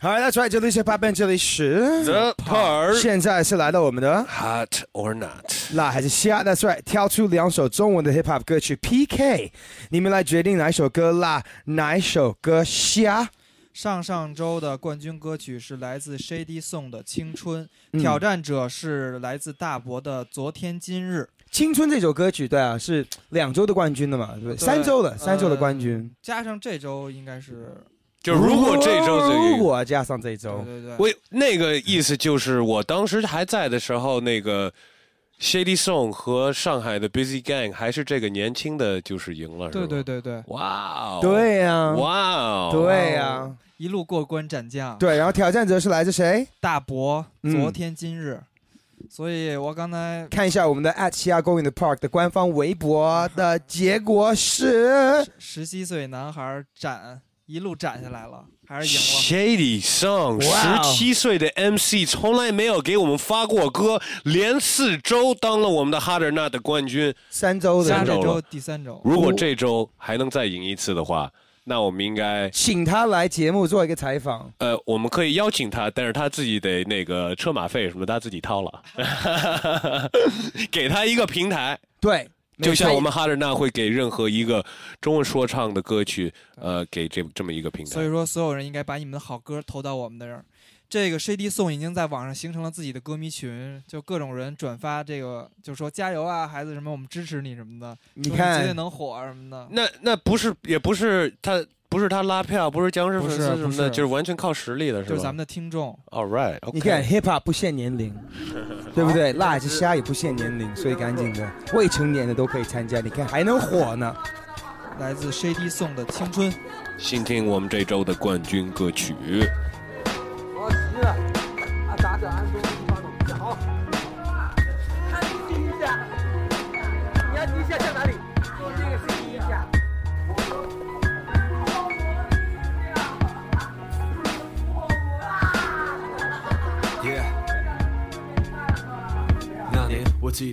好，That's right，这里是 Band，这里是 The Part 现在是来到我们的 Hot or Not，辣还是虾？That's right，挑出两首中文的 Hip Hop 歌曲 PK，你们来决定哪一首歌辣，哪一首歌虾。上上周的冠军歌曲是来自 Shady Song 的《青春》，嗯挑战者是来自大伯的《昨天今日》。青春这首歌曲，对啊，是两周的冠军的嘛，对不对？三周的，三周的呃冠军。加上这周应该是，就如果这周这如，果加上这周。对，对对，我那个意思就是，我当时还在的时候，那个 Shady Song 和上海的 Busy Gang 还是这个年轻的就是赢了，是对吧？对对。对，哇哦，对呀，哇哦，对呀，一路过关斩将。对。然后挑战者是来自谁？大伯嗯。昨天今日，所以我刚才看一下我们的 at 西亚公园的 Park 的官方微博的结果是，十七岁男孩斩一路斩下来了，还是赢了。Shady Song，十七岁的 MC 从来没有给我们发过歌，连四周当了我们的 Hard or Not 的冠军。三周的。三周第三周，如果这周还能再赢一次的话，那我们应该请他来节目做一个采访。呃，我们可以邀请他，但是他自己得那个车马费什么他自己掏了，给他一个平台，对，就像我们哈德纳会给任何一个中文说唱的歌曲，呃，给这这么一个平台。所以说所有人应该把你们的好歌投到我们的这儿。这个 Shady Song 已经在网上形成了自己的歌迷群，就各种人转发这个，就说加油啊，孩子什么，我们支持你什么的，你看绝对能火啊什么的。那那不是也不是他不是他拉票，不是僵尸粉丝什么的，就是完全靠实力的，是吧？就是咱们的听众，All right，你看 hip hop 不限年龄，对不对？辣子虾也不限年龄，所以赶紧的，未成年的都可以参加。你看还能火呢。来自 Shady Song 的《青春》。请听我们这周的冠军歌曲。我急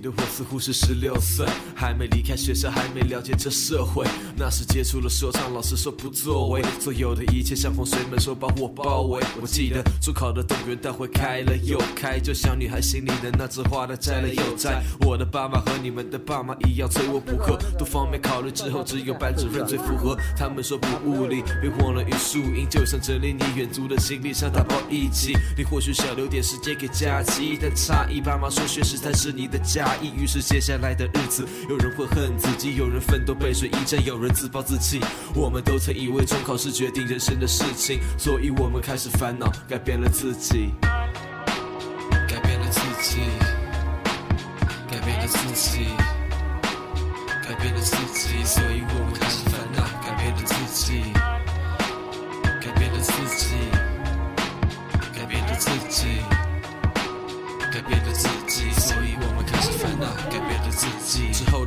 年我记得我似乎是十六岁，还没离开学校，还没了解这社会。那时接触了说唱，老师说不作为，所有的一切像洪水猛兽把我包围。我记得中考的动员大会开了又开，就像女孩心里的那枝花，它摘了又摘。我的爸妈和你们的爸妈一样催我补课，多方面考虑之后，只有班主任最符合。他们说不物理，别忘了语数英，就像整理你远足的行李想，打包一起。你或许想留点时间给假期，但诧异爸妈说学时才是你的假意。于是接下来的日子，有人会恨自己，有人奋斗背水一战，有人自暴自弃。我们都曾以为中考是决定人生的事情，所以我们开始烦恼，改变了自己，改变了自己，改变了自己，改变了自己，所以我们开始烦恼，改变了自己，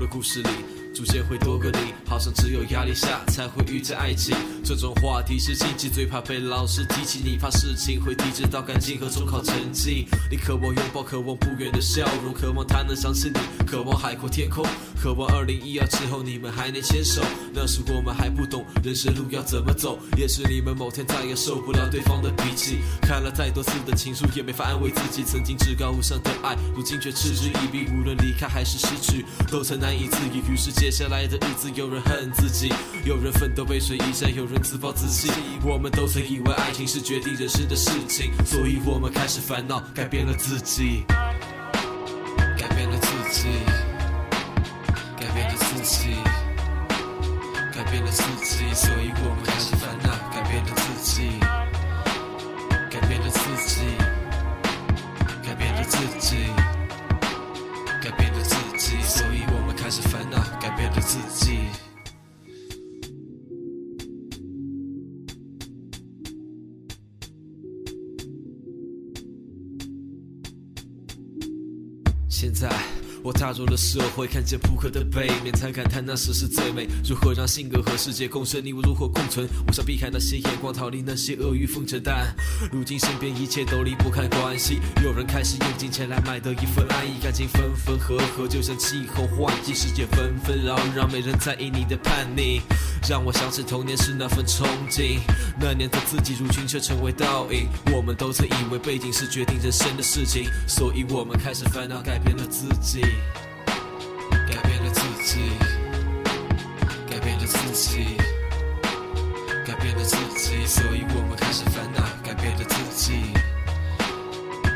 故事里，逐渐会多个你，好像只有压力下才会遇见爱情。这种话题是禁忌，最怕被老师提起。你怕事情会递至到感情和中考成绩。你渴望拥抱，渴望不远的笑容，渴望他能想起你，渴望海阔天空，渴望二零一二之后你们还能牵手。那时我们还不懂人生路要怎么走，也许你们某天再也受不了对方的脾气。看了太多次的情书，也没法安慰自己。曾经至高无上的爱，如今却嗤之以鼻。无论离开还是失去，都曾难以自已。于是接下来的日子，有人恨自己，有人奋斗背水一战，有人自暴自弃。我们都曾以为爱情是决定人生的事情，所以我们开始烦恼，改变了自己，所以我们开始烦恼，改变了自己，入了社会，看见扑克的背面，才感叹那时是最美。如何让性格和世界共生？你我如何共存？我想避开那些眼光，逃离那些阿谀奉承，但如今身边一切都离不开关系。有人开始用金钱来买得一份安逸，感情分分合合，就像气候换季，世界纷纷扰扰，没人在意你的叛逆，让我想起童年时那份憧憬。那年的自己如今却成为倒影，我们都曾以为背景是决定人生的事情，所以我们开始烦恼，改变了自己，己，改变了自己，改变了自己，所以我们开始烦恼，改变了自己，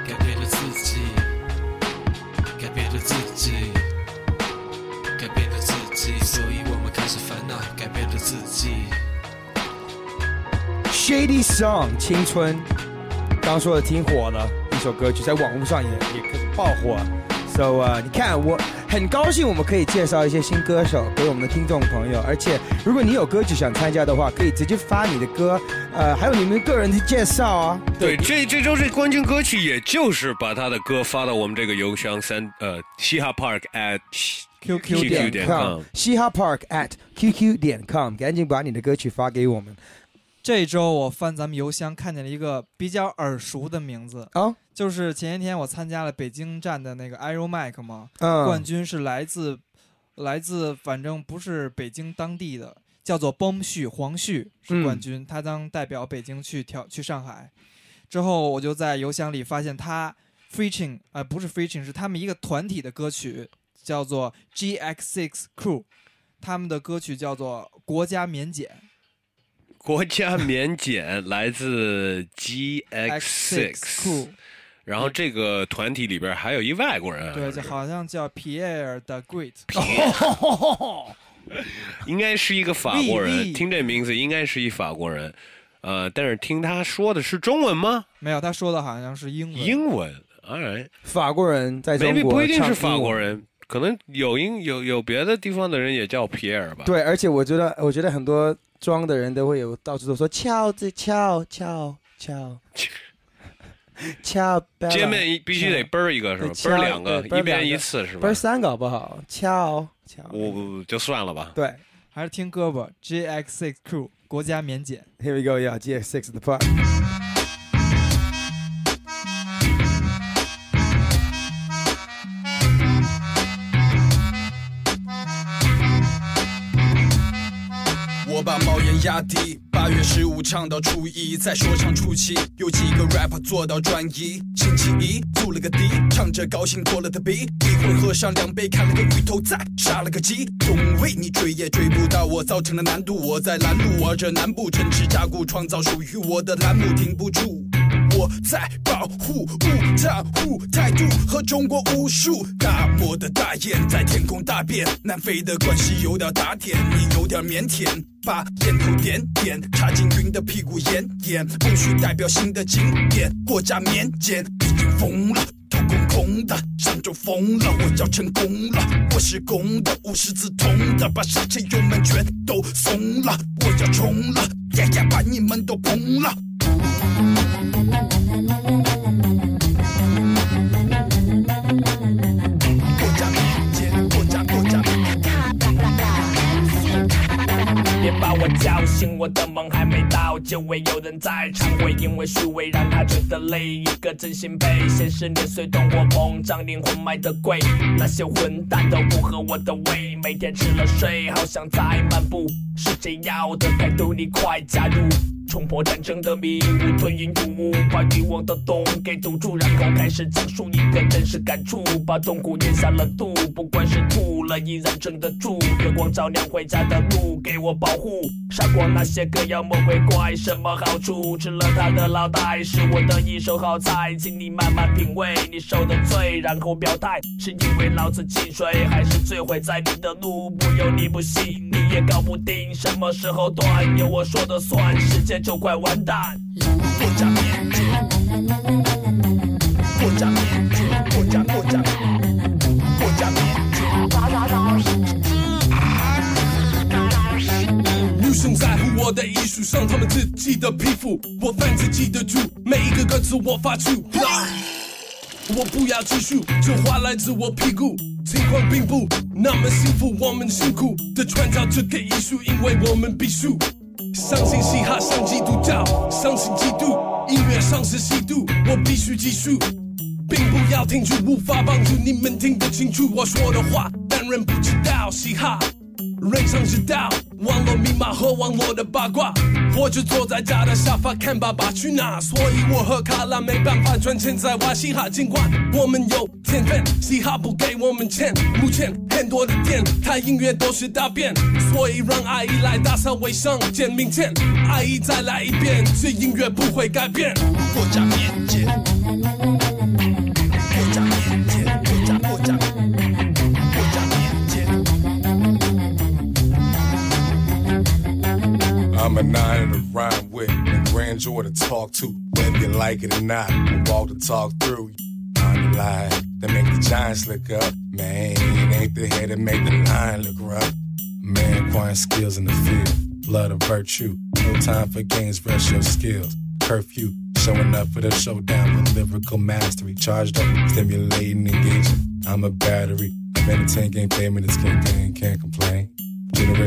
改变了自己，改变了自己，改变了自己，所以我们开始烦恼，改变了自己。Shady Song 青春，刚说的挺火的一首歌曲，在网络上也也开始爆火。So 呃，你看我很高兴我们可以介绍一些新歌手给我们的听众朋友，而且如果你有歌曲想参加的话，可以直接发你的歌，呃，还有你们个人的介绍啊。对，这这周这冠军歌曲，也就是把他的歌发到我们这个邮箱三呃嘻哈 park at QQ 点点 com 嘻哈 Park at QQ 点 com，赶紧把你的歌曲发给我们这周我翻咱们邮箱，看见了一个比较耳熟的名字，啊。就是前些天我参加了北京站的那个 Aero Mike 嘛，嗯，冠军是来自来自反正不是北京当地的，叫做崩旭黄旭是冠军，他将代表北京去跳去上海。之后我就在邮箱里发现他 featuring 呃不是 featuring 是他们一个团体的歌曲，叫做 G X Six Crew，他们的歌曲叫做《国家免检国家免检来自 GX X6 Crew，然后这个团体里边还有一外国人啊，对，就好像叫 Pierre the Great，应该是一个法国人听这名字应该是一法国人，呃，但是听他说的是中文吗？没有，他说的好像是英文。英文 right，法国人在中国不一定是法国。人，可能有英有有别的地方的人也叫皮尔吧。对，而且我觉得，我觉得很多装的人都会有到处都说翘子翘翘翘翘，见 面一必须得啵儿一个是吧？对啵儿两个，一边一次是吧不是？三个好不好？翘翘，我就算了吧。对还是听歌吧，GX6 Crew 国家免检。，Here we go, yeah, GX6 the part。压低，八月十五唱到初一，在说唱初期，有几个 rapper 做到专一。星期一租了个地，唱着高兴过了的 B，一会儿喝上两杯，看了个鱼头再杀了个鸡。总为你追也追不到我，造成的难度。我在拦路，玩着南部城池加固，创造属于我的栏目，停不住。在保护物保护态度和中国武术，大漠的大雁在天空大便，南非的关系有点打点，你有点腼腆，把烟头点点，插进云的屁股眼眼，不许代表新的经典，国家免检已经疯了。头空空的，上周疯了，我要成功了，我是公的，无师自通的，把刹车油门全都松了，我要冲了，呀呀，把你们都崩了。别把我叫醒，我的梦还没到，就会有人在场，会因为虚伪让他觉得累。一个真心被现实碾碎，懂我膨胀，灵魂卖的贵。那些混蛋都不合我的胃，每天吃了睡，好像在漫步。是谁要的态度？你快加入！冲破战争的迷雾，吞云吐雾，把欲望的洞给堵住，然后开始讲述你的真实感触，把痛苦咽下了肚，不管是吐了依然撑得住。月光照亮回家的路，给我保护，杀光那些个妖魔鬼怪，什么好处？吃了他的脑袋，是我的一手好菜，请你慢慢品味你受的罪，然后表态，是因为老子进水，还是摧毁在你的路？不由你不信，你也搞不定，什么时候断，由我说的算，世界就快完蛋。国家免的艺术，上他们自己的皮肤，我犯自己的主，每一个歌词我发出。我不要继续，这话来自我屁股。情况并不那么幸福，我们辛苦的创造这个艺术，因为我们必须相信嘻哈，像基督教，相信基督，音乐上是吸毒，我必须继续。并不要停住，无法帮助你们听得清楚我说的话，但人不知道嘻哈。人生之道网络密码和网络的八卦，或者坐在家的沙发看爸爸去哪。所以我和卡拉没办法赚钱在玩嘻哈，尽管我们有天分，嘻哈不给我们钱。目前很多的店台音乐都是大便，所以让阿姨来打扫卫生。见明天阿姨再来一遍，这音乐不会改变。过家面前，nine to rhyme with, a grandeur to talk to. Whether you like it or not, I walk the talk through. I'm the lie that make the giants look up. Man, ain't the head that make the line look rough. Man, acquiring skills in the field, blood of virtue. No time for games, rush your skills. Curfew, showing up for the showdown with lyrical mastery. Charged up, stimulating, engaging. I'm a battery. Been a 10 game payment, it's campaign, can't complain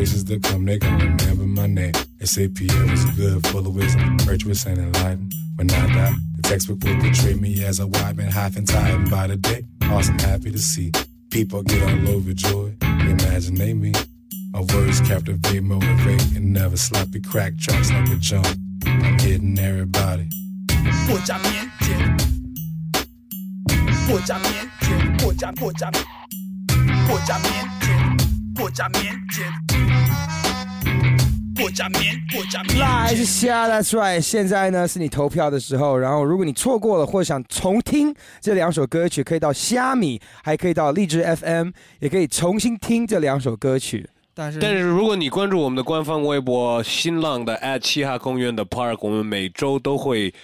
places to come, they gon' remember my name. SAPL is good, full of wisdom, virtuous and enlightened. When I die, the textbook will portray me as a wide man, half and tired by the day. Awesome, happy to see. People get all over joy, imagine they me. My words captivate, motivate, and never sloppy crack tracks like a jump. I'm hitting everybody. Pochamente. Pochamente. Pochamente. Pochamente. 过家面前，过家过家，过家面前，过家面前，过家面过家面来前。下，That's right。现在呢是你投票的时候，然后如果你错过了或者想重听这两首歌曲，可以到虾米，还可以到荔枝 FM，也可以重新听这两首歌曲。但是但是如果你关注我们的官方微博新浪的 at 嘻哈公园的 Park，我们每周都会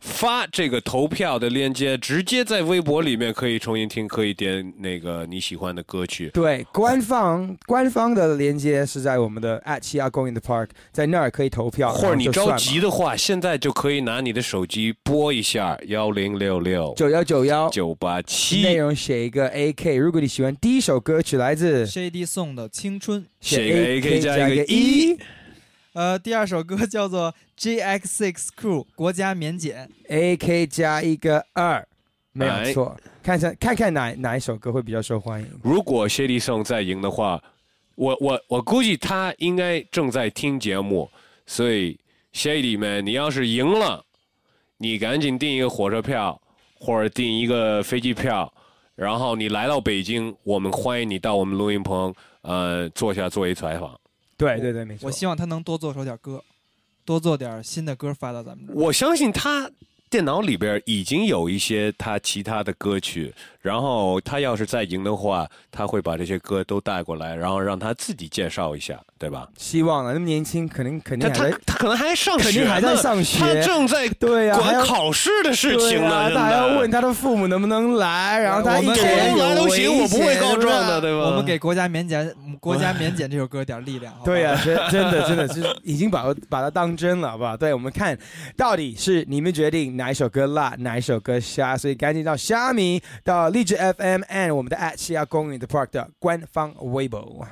发这个投票的链接，直接在微博里面可以重新听，可以点那个你喜欢的歌曲。对，官方官方的链接是在我们的 at 七亚公园的 Park，在那儿可以投票，或者你着急的话，现在就可以拿你的手机拨一下幺零六六九幺九幺，九八七内，容写一个 AK。如果你喜欢第一首歌曲来自 Shady Song 的《青春》，写一个 AK 加一个一。呃，第二首歌 叫做 GX Six Crew 国家免检，AK 加一个二，没有哎错。看一下看看哪哪一首歌会比较受欢迎。如果 Shady Song 再赢的话，我我我估计他应该正在听节目，所以 Shady 们，你要是赢了，你赶紧订一个火车票或者订一个飞机票，然后你来到北京，我们欢迎你到我们录音棚，呃，坐下做一采访。对对对，没错。我希望他能多做首点歌，多做点新的歌发到咱们这儿。我相信他电脑里边已经有一些他其他的歌曲，然后他要是再赢的话，他会把这些歌都带过来，然后让他自己介绍一下，对吧？希望了，那么年轻，肯定肯他他定还，他可能还上学呢，肯定还在上学他正在 对呀、还管考试的事情呢，对啊，他还要问他的父母能不能来，然后他我们给一个人来都行，我不会告状的，。对吧？我们给国家免检，国家免检这首歌点力量。对呀、真真的真的就是已经把把它当真了，好不好？对，我们看到底是你们决定哪一首歌辣，哪一首歌虾，所以赶紧到虾米、到荔枝 FM and 我们的 at 西亚公园的 Park 的官方微博。